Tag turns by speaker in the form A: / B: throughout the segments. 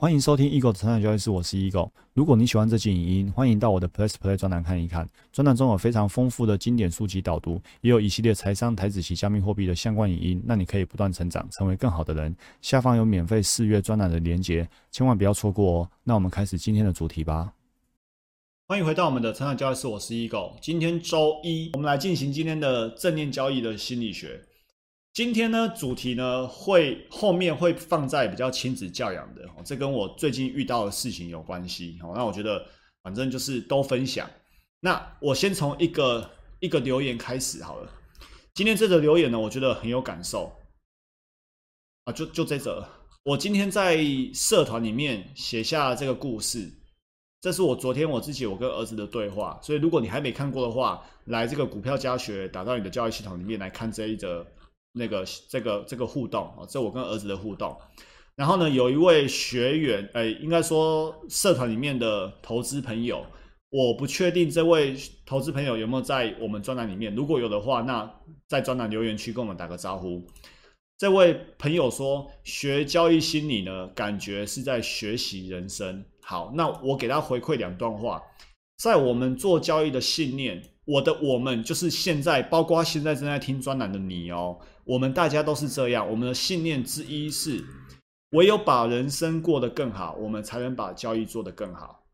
A: 欢迎收听 Eagle 的成长交易室，我是 Eagle。如果你喜欢这期影音，欢迎到我的 Plus Play 专栏看一看。专栏中有非常丰富的经典书籍导读，也有一系列财商、台子及加密货币的相关影音，让你可以不断成长，成为更好的人。下方有免费试阅专栏的连结，千万不要错过哦。那我们开始今天的主题吧。欢迎回到我们的成长交易室，我是 Eagle。今天周一，我们来进行今天的正念交易的心理学。今天呢，主题呢会后面会放在比较亲子教养的，这跟我最近遇到的事情有关系。好，那我觉得反正就是都分享。那我先从一个一个留言开始好了。今天这则留言呢，我觉得很有感受啊，就就这则。我今天在社团里面写下这个故事，这是我昨天我自己我跟儿子的对话。所以如果你还没看过的话，来这个股票家学打到你的教育系统里面来看这一则。那个这个这个互动啊，这我跟儿子的互动。然后呢，有一位学员，哎，应该说社团里面的投资朋友，我不确定这位投资朋友有没有在我们专栏里面。如果有的话，那在专栏留言区跟我们打个招呼。这位朋友说，学交易心理呢，感觉是在学习人生。好，那我给他回馈两段话，在我们做交易的信念，我的我们就是现在，包括现在正在听专栏的你哦。我们大家都是这样，我们的信念之一是，唯有把人生过得更好，我们才能把交易做得更好。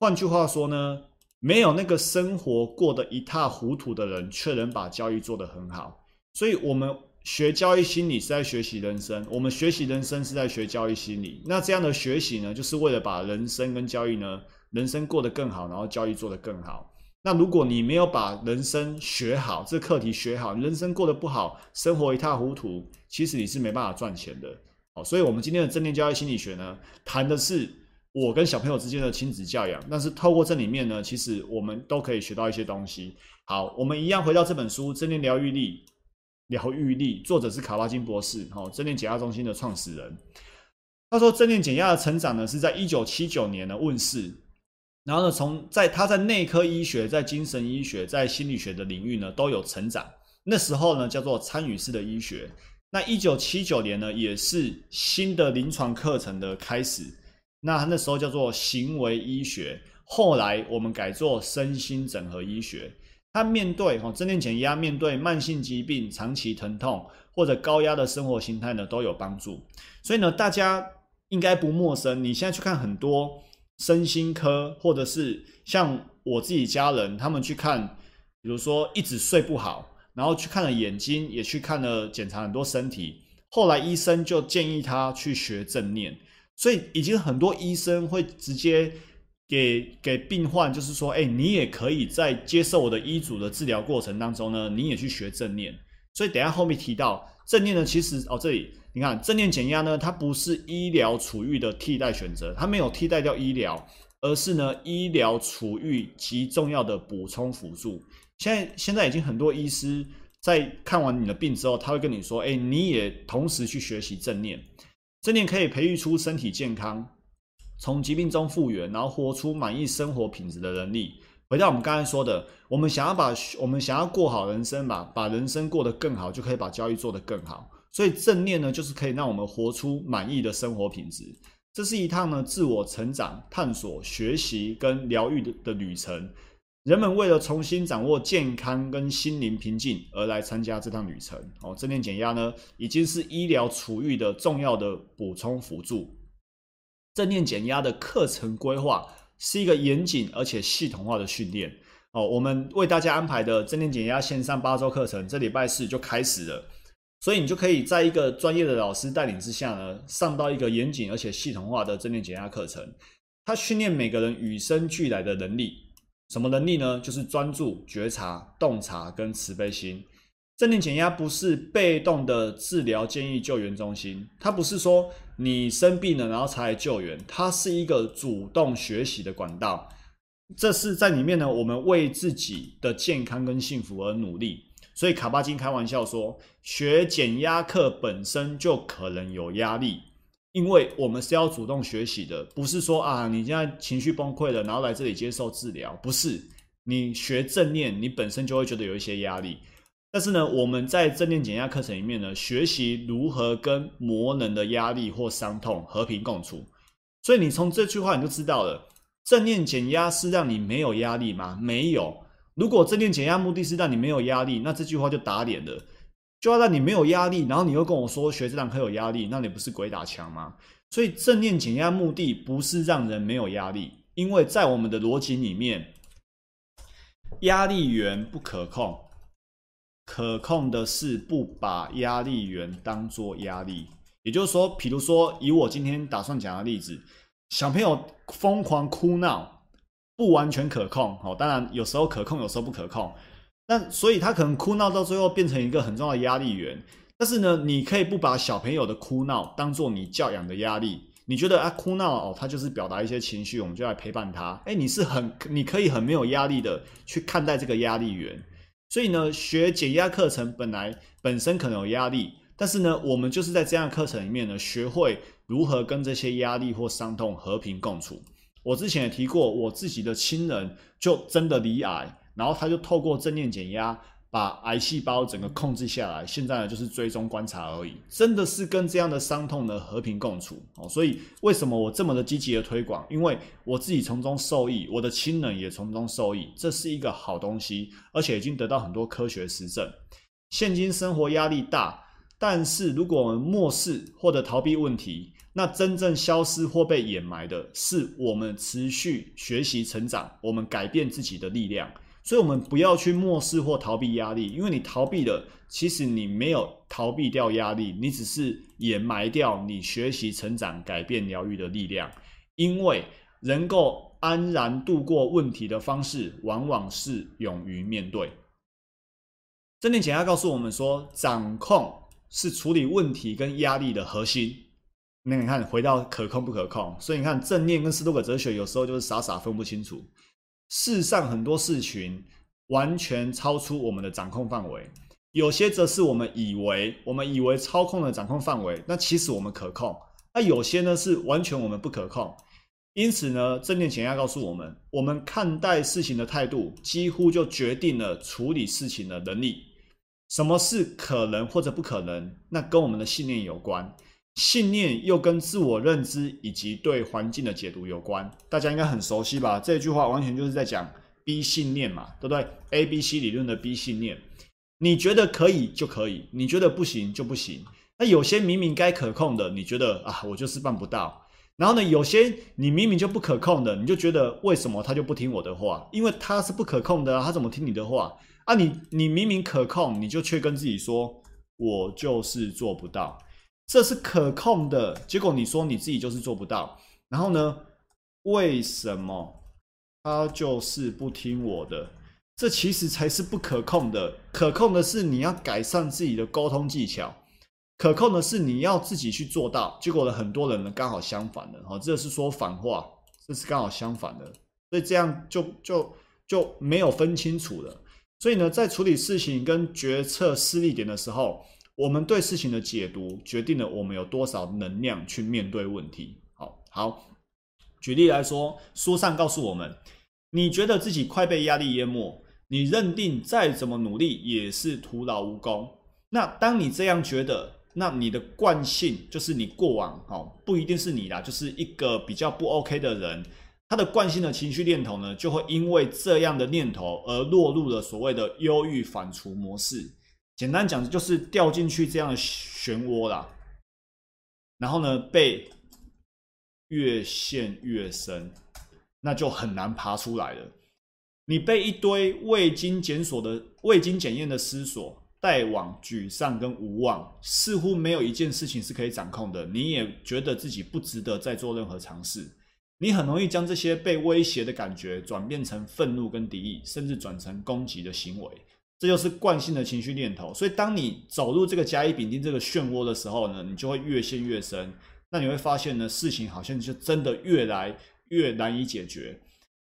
A: 换句话说呢，没有那个生活过得一塌糊涂的人，却能把交易做得很好。所以，我们学交易心理是在学习人生，我们学习人生是在学交易心理。那这样的学习呢，就是为了把人生跟交易呢，人生过得更好，然后交易做得更好。那如果你没有把人生学好，这课题学好，人生过得不好，生活一塌糊涂，其实你是没办法赚钱的。好，所以我们今天的正念教育心理学呢，谈的是我跟小朋友之间的亲子教养。但是透过这里面呢，其实我们都可以学到一些东西。好，我们一样回到这本书《正念疗愈力》，疗愈力，作者是卡巴金博士，好，正念减压中心的创始人。他说，正念减压的成长呢，是在一九七九年呢问世。然后呢，从在他在内科医学、在精神医学、在心理学的领域呢都有成长。那时候呢叫做参与式的医学。那一九七九年呢也是新的临床课程的开始。那那时候叫做行为医学。后来我们改做身心整合医学。他面对哈正念减压，面对慢性疾病、长期疼痛或者高压的生活形态呢都有帮助。所以呢，大家应该不陌生。你现在去看很多。身心科，或者是像我自己家人，他们去看，比如说一直睡不好，然后去看了眼睛，也去看了检查很多身体，后来医生就建议他去学正念，所以已经很多医生会直接给给病患，就是说，哎，你也可以在接受我的医嘱的治疗过程当中呢，你也去学正念，所以等下后面提到正念呢，其实哦这里。你看正念减压呢，它不是医疗处遇的替代选择，它没有替代掉医疗，而是呢医疗处遇极重要的补充辅助。现在现在已经很多医师在看完你的病之后，他会跟你说：“哎，你也同时去学习正念，正念可以培育出身体健康，从疾病中复原，然后活出满意生活品质的能力。”回到我们刚才说的，我们想要把我们想要过好人生吧，把人生过得更好，就可以把交易做得更好。所以正念呢，就是可以让我们活出满意的生活品质。这是一趟呢自我成长、探索、学习跟疗愈的的旅程。人们为了重新掌握健康跟心灵平静而来参加这趟旅程。哦，正念减压呢，已经是医疗处遇的重要的补充辅助。正念减压的课程规划是一个严谨而且系统化的训练。哦，我们为大家安排的正念减压线上八周课程，这礼拜四就开始了。所以你就可以在一个专业的老师带领之下呢，上到一个严谨而且系统化的正念减压课程。它训练每个人与生俱来的能力，什么能力呢？就是专注、觉察、洞察跟慈悲心。正念减压不是被动的治疗建议救援中心，它不是说你生病了然后才来救援，它是一个主动学习的管道。这是在里面呢，我们为自己的健康跟幸福而努力。所以卡巴金开玩笑说，学减压课本身就可能有压力，因为我们是要主动学习的，不是说啊，你现在情绪崩溃了，然后来这里接受治疗，不是。你学正念，你本身就会觉得有一些压力。但是呢，我们在正念减压课程里面呢，学习如何跟魔能的压力或伤痛和平共处。所以你从这句话你就知道了，正念减压是让你没有压力吗？没有。如果正念减压目的是让你没有压力，那这句话就打脸了。就要让你没有压力，然后你又跟我说学这堂课有压力，那你不是鬼打墙吗？所以正念减压目的不是让人没有压力，因为在我们的逻辑里面，压力源不可控，可控的是不把压力源当做压力。也就是说，比如说以我今天打算讲的例子，小朋友疯狂哭闹，不完全可控。哦，当然有时候可控，有时候不可控。那所以他可能哭闹到最后变成一个很重要的压力源。但是呢，你可以不把小朋友的哭闹当做你教养的压力。你觉得啊，哭闹哦，他就是表达一些情绪，我们就来陪伴他。哎，你是很，你可以很没有压力的去看待这个压力源。所以呢，学减压课程本来本身可能有压力，但是呢，我们就是在这样的课程里面呢，学会如何跟这些压力或伤痛和平共处。我之前也提过，我自己的亲人就真的罹癌，然后他就透过正念减压。把癌细胞整个控制下来，现在呢就是追踪观察而已，真的是跟这样的伤痛呢和平共处哦。所以为什么我这么的积极的推广？因为我自己从中受益，我的亲人也从中受益，这是一个好东西，而且已经得到很多科学实证。现今生活压力大，但是如果我们漠视或者逃避问题，那真正消失或被掩埋的是我们持续学习成长，我们改变自己的力量。所以，我们不要去漠视或逃避压力，因为你逃避了，其实你没有逃避掉压力，你只是掩埋掉你学习、成长、改变、疗愈的力量。因为能够安然度过问题的方式，往往是勇于面对。正念减压告诉我们说，掌控是处理问题跟压力的核心。那你看，回到可控不可控，所以你看正念跟斯多葛哲学有时候就是傻傻分不清楚。世上很多事情完全超出我们的掌控范围，有些则是我们以为我们以为操控的掌控范围，那其实我们可控。那有些呢是完全我们不可控。因此呢，正念减压告诉我们，我们看待事情的态度，几乎就决定了处理事情的能力。什么是可能或者不可能？那跟我们的信念有关。信念又跟自我认知以及对环境的解读有关，大家应该很熟悉吧？这句话完全就是在讲 B 信念嘛，对不对？A、B、C 理论的 B 信念，你觉得可以就可以，你觉得不行就不行。那有些明明该可控的，你觉得啊，我就是办不到。然后呢，有些你明明就不可控的，你就觉得为什么他就不听我的话？因为他是不可控的啊，他怎么听你的话啊？你你明明可控，你就却跟自己说，我就是做不到。这是可控的结果，你说你自己就是做不到，然后呢？为什么他就是不听我的？这其实才是不可控的。可控的是你要改善自己的沟通技巧，可控的是你要自己去做到。结果呢，很多人呢刚好相反的，哈，这是说反话，这是刚好相反的，所以这样就就就没有分清楚了。所以呢，在处理事情跟决策失利点的时候。我们对事情的解读，决定了我们有多少能量去面对问题。好好，举例来说，书上告诉我们，你觉得自己快被压力淹没，你认定再怎么努力也是徒劳无功。那当你这样觉得，那你的惯性就是你过往，哦，不一定是你啦，就是一个比较不 OK 的人，他的惯性的情绪念头呢，就会因为这样的念头而落入了所谓的忧郁反刍模式。简单讲，就是掉进去这样的漩涡啦，然后呢，被越陷越深，那就很难爬出来了。你被一堆未经检索的、未经检验的思索带往沮丧跟无望，似乎没有一件事情是可以掌控的。你也觉得自己不值得再做任何尝试，你很容易将这些被威胁的感觉转变成愤怒跟敌意，甚至转成攻击的行为。这就是惯性的情绪念头，所以当你走入这个甲乙丙丁这个漩涡的时候呢，你就会越陷越深。那你会发现呢，事情好像就真的越来越难以解决。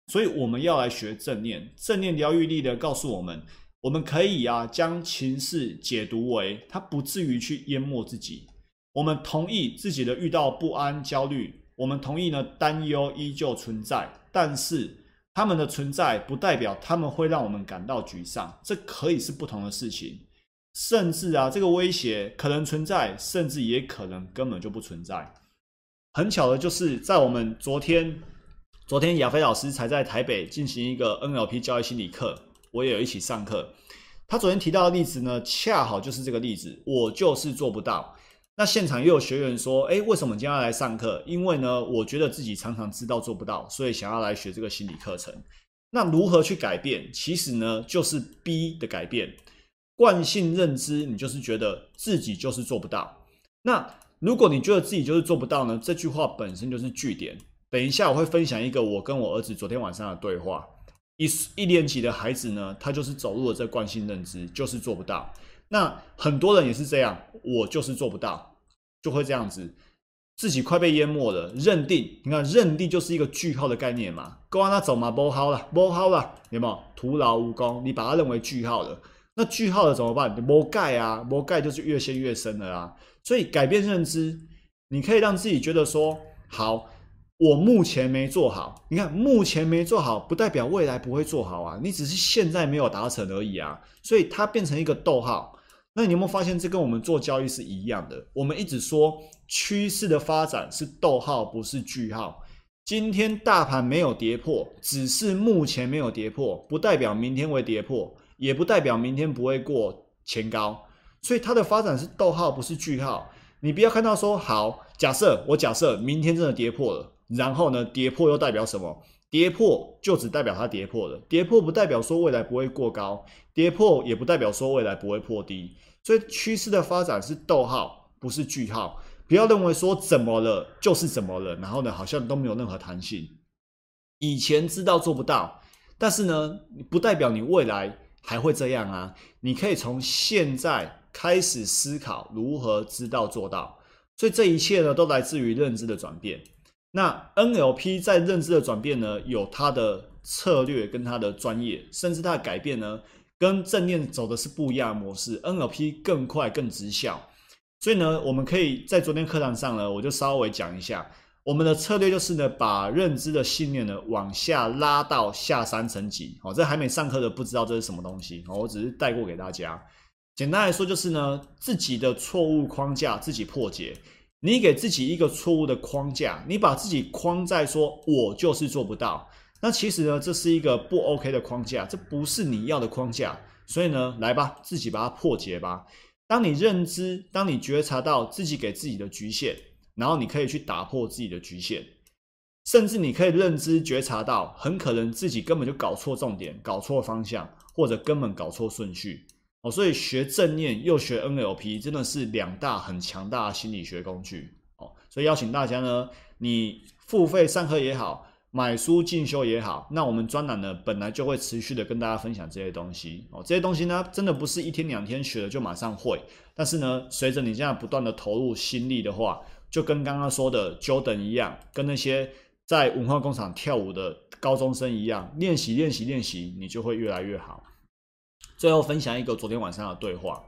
A: 所以我们要来学正念，正念疗愈力的告诉我们，我们可以啊将情势解读为它不至于去淹没自己。我们同意自己的遇到不安、焦虑，我们同意呢担忧依旧存在，但是。他们的存在不代表他们会让我们感到沮丧，这可以是不同的事情。甚至啊，这个威胁可能存在，甚至也可能根本就不存在。很巧的就是在我们昨天，昨天亚飞老师才在台北进行一个 NLP 交易心理课，我也有一起上课。他昨天提到的例子呢，恰好就是这个例子，我就是做不到。那现场又有学员说：“哎，为什么今天要来上课？因为呢，我觉得自己常常知道做不到，所以想要来学这个心理课程。那如何去改变？其实呢，就是 B 的改变，惯性认知，你就是觉得自己就是做不到。那如果你觉得自己就是做不到呢，这句话本身就是句点。等一下我会分享一个我跟我儿子昨天晚上的对话。一一年级的孩子呢，他就是走入了这惯性认知，就是做不到。”那很多人也是这样，我就是做不到，就会这样子，自己快被淹没了。认定，你看，认定就是一个句号的概念嘛，跟完他走嘛，不好了，不好了，有没有？徒劳无功，你把它认为句号了，那句号了怎么办？魔盖啊，魔盖就是越陷越深了啊。所以改变认知，你可以让自己觉得说，好，我目前没做好。你看，目前没做好，不代表未来不会做好啊，你只是现在没有达成而已啊。所以它变成一个逗号。那你有没有发现，这跟我们做交易是一样的？我们一直说趋势的发展是逗号，不是句号。今天大盘没有跌破，只是目前没有跌破，不代表明天会跌破，也不代表明天不会过前高。所以它的发展是逗号，不是句号。你不要看到说好，假设我假设明天真的跌破了，然后呢，跌破又代表什么？跌破就只代表它跌破了，跌破不代表说未来不会过高。跌破也不代表说未来不会破低，所以趋势的发展是逗号，不是句号。不要认为说怎么了就是怎么了，然后呢好像都没有任何弹性。以前知道做不到，但是呢不代表你未来还会这样啊。你可以从现在开始思考如何知道做到。所以这一切呢都来自于认知的转变。那 NLP 在认知的转变呢，有它的策略跟它的专业，甚至它的改变呢。跟正念走的是不一样模式，NLP 更快更直效，所以呢，我们可以在昨天课堂上呢，我就稍微讲一下我们的策略，就是呢，把认知的信念呢往下拉到下三层级。哦，这还没上课的不知道这是什么东西，哦，我只是带过给大家。简单来说就是呢，自己的错误框架自己破解。你给自己一个错误的框架，你把自己框在说我就是做不到。那其实呢，这是一个不 OK 的框架，这不是你要的框架，所以呢，来吧，自己把它破解吧。当你认知，当你觉察到自己给自己的局限，然后你可以去打破自己的局限，甚至你可以认知觉察到，很可能自己根本就搞错重点，搞错方向，或者根本搞错顺序哦。所以学正念又学 NLP，真的是两大很强大的心理学工具哦。所以邀请大家呢，你付费上课也好。买书进修也好，那我们专栏呢本来就会持续的跟大家分享这些东西哦。这些东西呢，真的不是一天两天学了就马上会，但是呢，随着你这样不断的投入心力的话，就跟刚刚说的 Jordan 一样，跟那些在文化工厂跳舞的高中生一样，练习练习练习，你就会越来越好。最后分享一个昨天晚上的对话。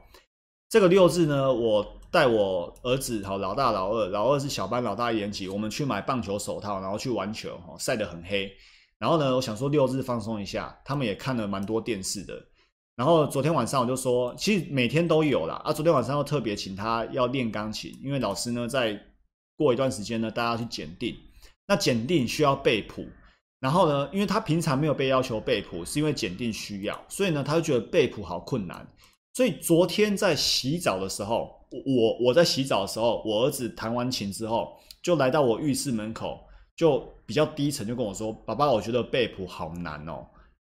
A: 这个六日呢，我带我儿子，好老大老二，老二是小班，老大一年级，我们去买棒球手套，然后去玩球，哦，晒得很黑。然后呢，我想说六日放松一下，他们也看了蛮多电视的。然后昨天晚上我就说，其实每天都有啦。啊。昨天晚上又特别请他要练钢琴，因为老师呢，在过一段时间呢，大家去检定，那检定需要背谱。然后呢，因为他平常没有被要求背谱，是因为检定需要，所以呢，他就觉得背谱好困难。所以昨天在洗澡的时候，我我在洗澡的时候，我儿子弹完琴之后，就来到我浴室门口，就比较低沉，就跟我说：“爸爸，我觉得背谱好难哦。”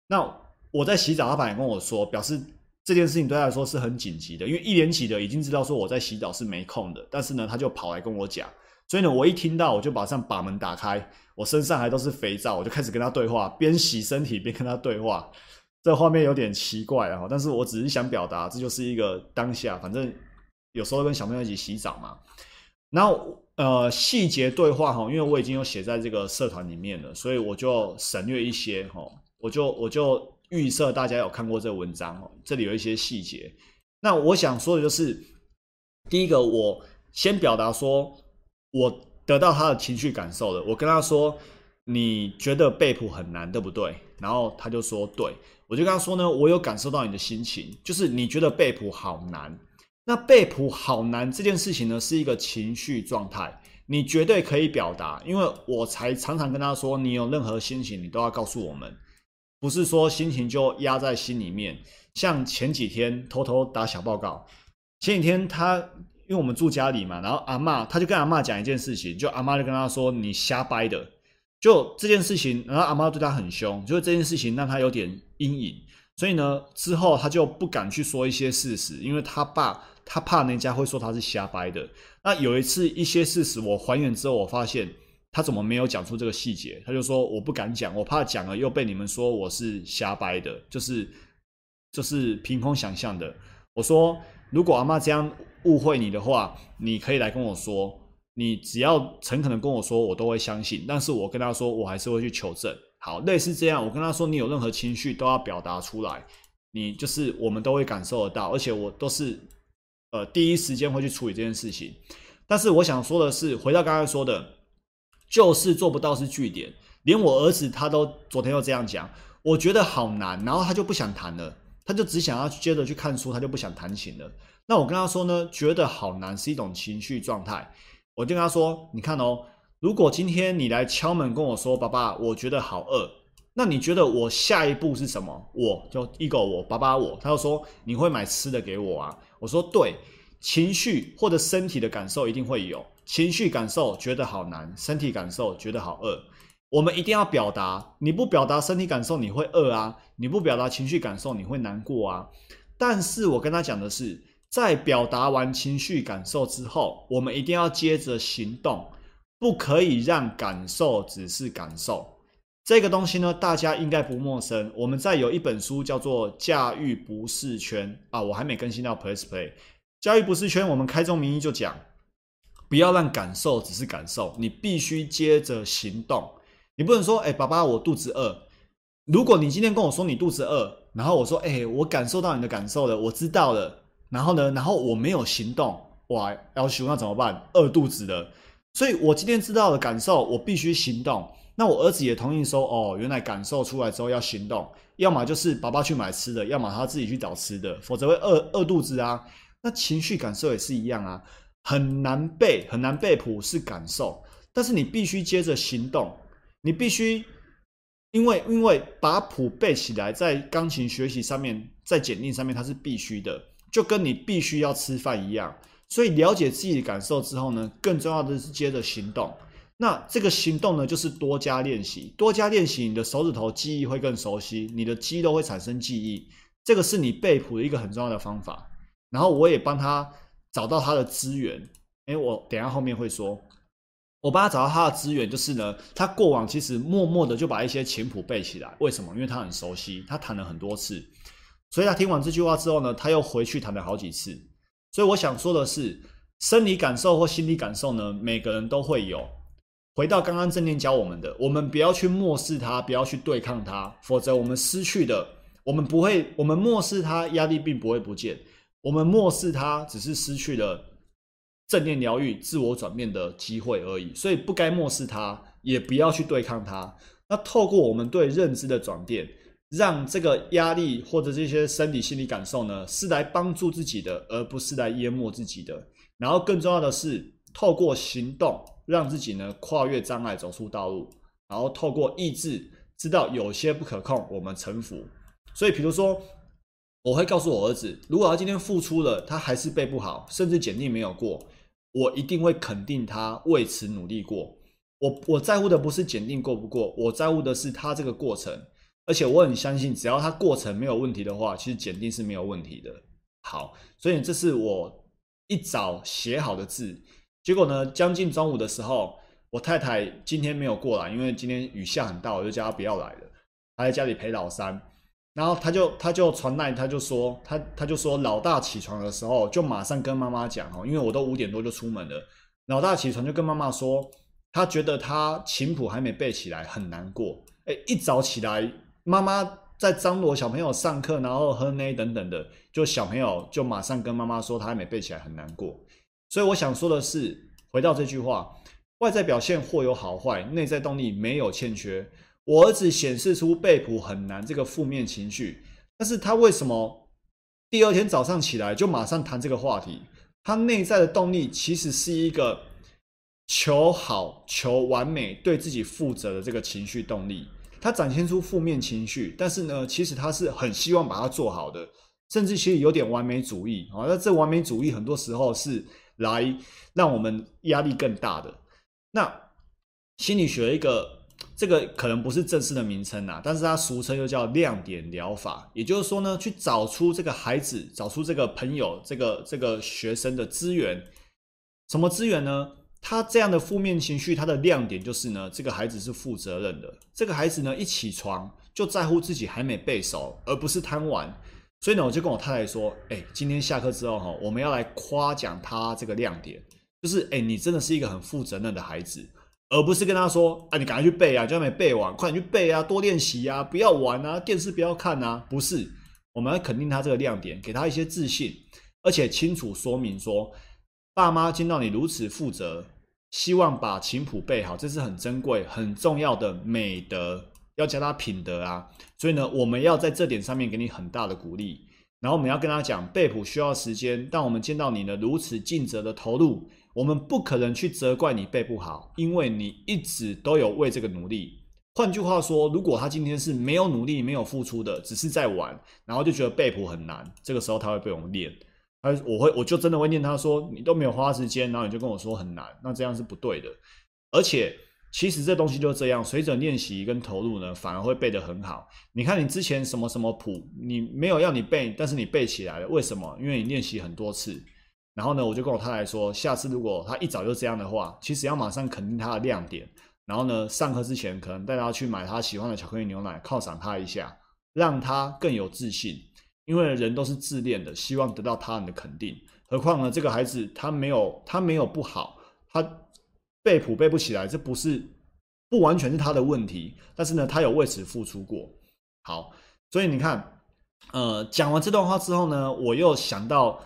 A: 那我在洗澡，他反而跟我说，表示这件事情对他来说是很紧急的，因为一年级的已经知道说我在洗澡是没空的，但是呢，他就跑来跟我讲，所以呢，我一听到我就马上把门打开，我身上还都是肥皂，我就开始跟他对话，边洗身体边跟他对话。这画面有点奇怪啊，但是我只是想表达，这就是一个当下，反正有时候跟小朋友一起洗澡嘛。然后呃，细节对话哈，因为我已经有写在这个社团里面了，所以我就省略一些哈，我就我就预设大家有看过这个文章哦，这里有一些细节。那我想说的就是，第一个，我先表达说，我得到他的情绪感受了，我跟他说，你觉得背谱很难，对不对？然后他就说对。我就跟他说呢，我有感受到你的心情，就是你觉得背谱好难。那背谱好难这件事情呢，是一个情绪状态。你绝对可以表达，因为我才常常跟他说，你有任何心情，你都要告诉我们，不是说心情就压在心里面。像前几天偷偷打小报告，前几天他因为我们住家里嘛，然后阿妈他就跟阿妈讲一件事情，就阿妈就跟他说你瞎掰的，就这件事情，然后阿妈对他很凶，就是这件事情让他有点阴影，所以呢之后他就不敢去说一些事实，因为他爸他怕人家会说他是瞎掰的。那有一次一些事实我还原之后，我发现他怎么没有讲出这个细节，他就说我不敢讲，我怕讲了又被你们说我是瞎掰的，就是就是凭空想象的。我说如果阿妈这样误会你的话，你可以来跟我说，你只要诚恳的跟我说，我都会相信。但是我跟他说，我还是会去求证。好，类似这样，我跟他说，你有任何情绪都要表达出来，你就是我们都会感受得到，而且我都是。呃，第一时间会去处理这件事情，但是我想说的是，回到刚才说的，就是做不到是据点，连我儿子他都昨天又这样讲，我觉得好难，然后他就不想谈了，他就只想要接着去看书，他就不想弹琴了。那我跟他说呢，觉得好难是一种情绪状态，我就跟他说，你看哦，如果今天你来敲门跟我说，爸爸，我觉得好饿。那你觉得我下一步是什么？我就 ego 我爸爸我，他就说你会买吃的给我啊？我说对，情绪或者身体的感受一定会有情绪感受，觉得好难；身体感受觉得好饿。我们一定要表达，你不表达身体感受，你会饿啊；你不表达情绪感受，你会难过啊。但是我跟他讲的是，在表达完情绪感受之后，我们一定要接着行动，不可以让感受只是感受。这个东西呢，大家应该不陌生。我们在有一本书叫做《驾驭不适圈》啊，我还没更新到 Play Play。驾驭不适圈，我们开宗明义就讲，不要让感受只是感受，你必须接着行动。你不能说，哎，爸爸，我肚子饿。如果你今天跟我说你肚子饿，然后我说，哎，我感受到你的感受了，我知道了。然后呢，然后我没有行动，哇，要求那怎么办？饿肚子了。所以我今天知道的感受，我必须行动。那我儿子也同意说，哦，原来感受出来之后要行动，要么就是爸爸去买吃的，要么他自己去找吃的，否则会饿饿肚子啊。那情绪感受也是一样啊，很难背，很难背谱是感受，但是你必须接着行动，你必须，因为因为把谱背起来，在钢琴学习上面，在检定上面它是必须的，就跟你必须要吃饭一样。所以了解自己的感受之后呢，更重要的是接着行动。那这个行动呢，就是多加练习，多加练习，你的手指头记忆会更熟悉，你的肌肉会产生记忆，这个是你背谱的一个很重要的方法。然后我也帮他找到他的资源，哎，我等下后面会说，我帮他找到他的资源，就是呢，他过往其实默默的就把一些琴谱背起来，为什么？因为他很熟悉，他弹了很多次，所以他听完这句话之后呢，他又回去谈了好几次。所以我想说的是，生理感受或心理感受呢，每个人都会有。回到刚刚正念教我们的，我们不要去漠视它，不要去对抗它，否则我们失去的，我们不会，我们漠视它，压力并不会不见。我们漠视它，只是失去了正念疗愈、自我转变的机会而已。所以不该漠视它，也不要去对抗它。那透过我们对认知的转变，让这个压力或者这些生理心理感受呢，是来帮助自己的，而不是来淹没自己的。然后更重要的是，透过行动。让自己呢跨越障碍，走出道路，然后透过意志知道有些不可控，我们臣服。所以，比如说，我会告诉我儿子，如果他今天付出了，他还是背不好，甚至检定没有过，我一定会肯定他为此努力过。我我在乎的不是检定过不过，我在乎的是他这个过程。而且我很相信，只要他过程没有问题的话，其实检定是没有问题的。好，所以这是我一早写好的字。结果呢？将近中午的时候，我太太今天没有过来，因为今天雨下很大，我就叫她不要来了。她在家里陪老三，然后她就她就传来，她就说，她她就说，老大起床的时候就马上跟妈妈讲哦，因为我都五点多就出门了。老大起床就跟妈妈说，他觉得他琴谱还没背起来，很难过。哎，一早起来，妈妈在张罗小朋友上课，然后喝奶等等的，就小朋友就马上跟妈妈说，他还没背起来，很难过。所以我想说的是，回到这句话，外在表现或有好坏，内在动力没有欠缺。我儿子显示出背谱很难这个负面情绪，但是他为什么第二天早上起来就马上谈这个话题？他内在的动力其实是一个求好、求完美、对自己负责的这个情绪动力。他展现出负面情绪，但是呢，其实他是很希望把它做好的，甚至其实有点完美主义啊。那这完美主义很多时候是来让我们压力更大的。那心理学一个这个可能不是正式的名称啊，但是它俗称又叫亮点疗法。也就是说呢，去找出这个孩子、找出这个朋友、这个这个学生的资源，什么资源呢？他这样的负面情绪，他的亮点就是呢，这个孩子是负责任的。这个孩子呢，一起床就在乎自己还没背熟，而不是贪玩。所以呢，我就跟我太太说：“哎，今天下课之后哈，我们要来夸奖他这个亮点，就是哎，你真的是一个很负责任的孩子，而不是跟他说：啊，你赶快去背啊，就没背完，快点去背啊，多练习啊，不要玩啊，电视不要看啊。不是，我们要肯定他这个亮点，给他一些自信，而且清楚说明说。”爸妈见到你如此负责，希望把琴谱背好，这是很珍贵、很重要的美德，要教他品德啊。所以呢，我们要在这点上面给你很大的鼓励。然后我们要跟他讲，背谱需要时间，但我们见到你呢如此尽责的投入，我们不可能去责怪你背不好，因为你一直都有为这个努力。换句话说，如果他今天是没有努力、没有付出的，只是在玩，然后就觉得背谱很难，这个时候他会被我们练。他我会我就真的会念他说你都没有花时间，然后你就跟我说很难，那这样是不对的。而且其实这东西就这样，随着练习跟投入呢，反而会背得很好。你看你之前什么什么谱，你没有要你背，但是你背起来了，为什么？因为你练习很多次。然后呢，我就跟我太太说，下次如果他一早就这样的话，其实要马上肯定他的亮点。然后呢，上课之前可能带他去买他喜欢的巧克力牛奶，犒赏他一下，让他更有自信。因为人都是自恋的，希望得到他人的肯定。何况呢，这个孩子他没有他没有不好，他背谱背不起来，这不是不完全是他的问题。但是呢，他有为此付出过。好，所以你看，呃，讲完这段话之后呢，我又想到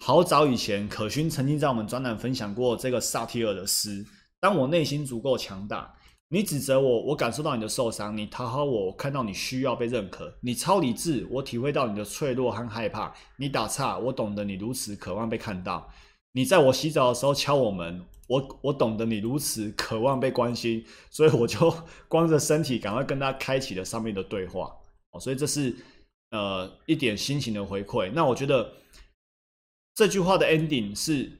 A: 好早以前，可勋曾经在我们专栏分享过这个萨提尔的诗：当我内心足够强大。你指责我，我感受到你的受伤；你讨好我，我看到你需要被认可；你超理智，我体会到你的脆弱和害怕；你打岔，我懂得你如此渴望被看到；你在我洗澡的时候敲我门，我我懂得你如此渴望被关心，所以我就 光着身体赶快跟他开启了上面的对话。哦，所以这是呃一点心情的回馈。那我觉得这句话的 ending 是，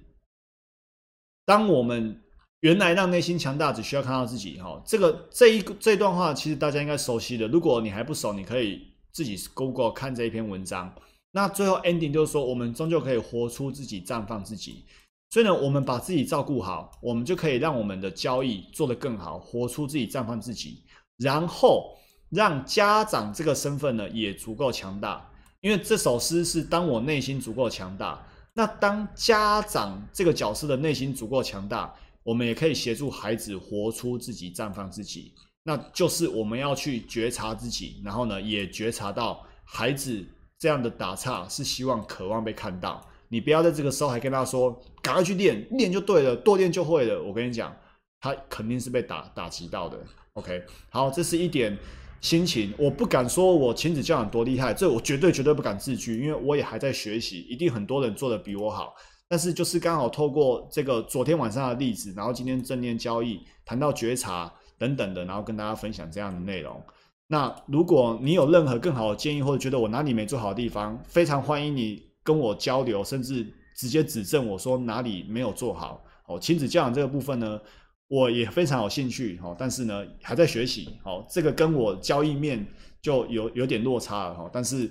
A: 当我们。原来让内心强大只需要看到自己哈，这个这一这段话其实大家应该熟悉的。如果你还不熟，你可以自己 Google 看这一篇文章。那最后 ending 就是说，我们终究可以活出自己，绽放自己。所以呢，我们把自己照顾好，我们就可以让我们的交易做得更好，活出自己，绽放自己。然后让家长这个身份呢也足够强大，因为这首诗是当我内心足够强大，那当家长这个角色的内心足够强大。我们也可以协助孩子活出自己，绽放自己。那就是我们要去觉察自己，然后呢，也觉察到孩子这样的打岔是希望、渴望被看到。你不要在这个时候还跟他说：“赶快去练，练就对了，多练就会了。”我跟你讲，他肯定是被打打击到的。OK，好，这是一点心情。我不敢说我亲子教养多厉害，这我绝对绝对不敢自居，因为我也还在学习，一定很多人做的比我好。但是就是刚好透过这个昨天晚上的例子，然后今天正念交易谈到觉察等等的，然后跟大家分享这样的内容。那如果你有任何更好的建议，或者觉得我哪里没做好的地方，非常欢迎你跟我交流，甚至直接指正我说哪里没有做好。哦，亲子教养这个部分呢，我也非常有兴趣。哦，但是呢还在学习。哦，这个跟我交易面就有有点落差了。哈，但是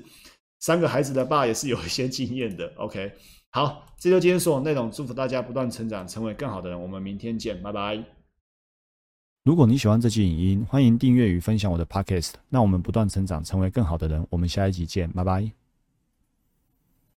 A: 三个孩子的爸也是有一些经验的。OK。好，这就今天所有内容。祝福大家不断成长，成为更好的人。我们明天见，拜拜。如果你喜欢这期影音，欢迎订阅与分享我的 Podcast。那我们不断成长，成为更好的人。我们下一集见，拜拜。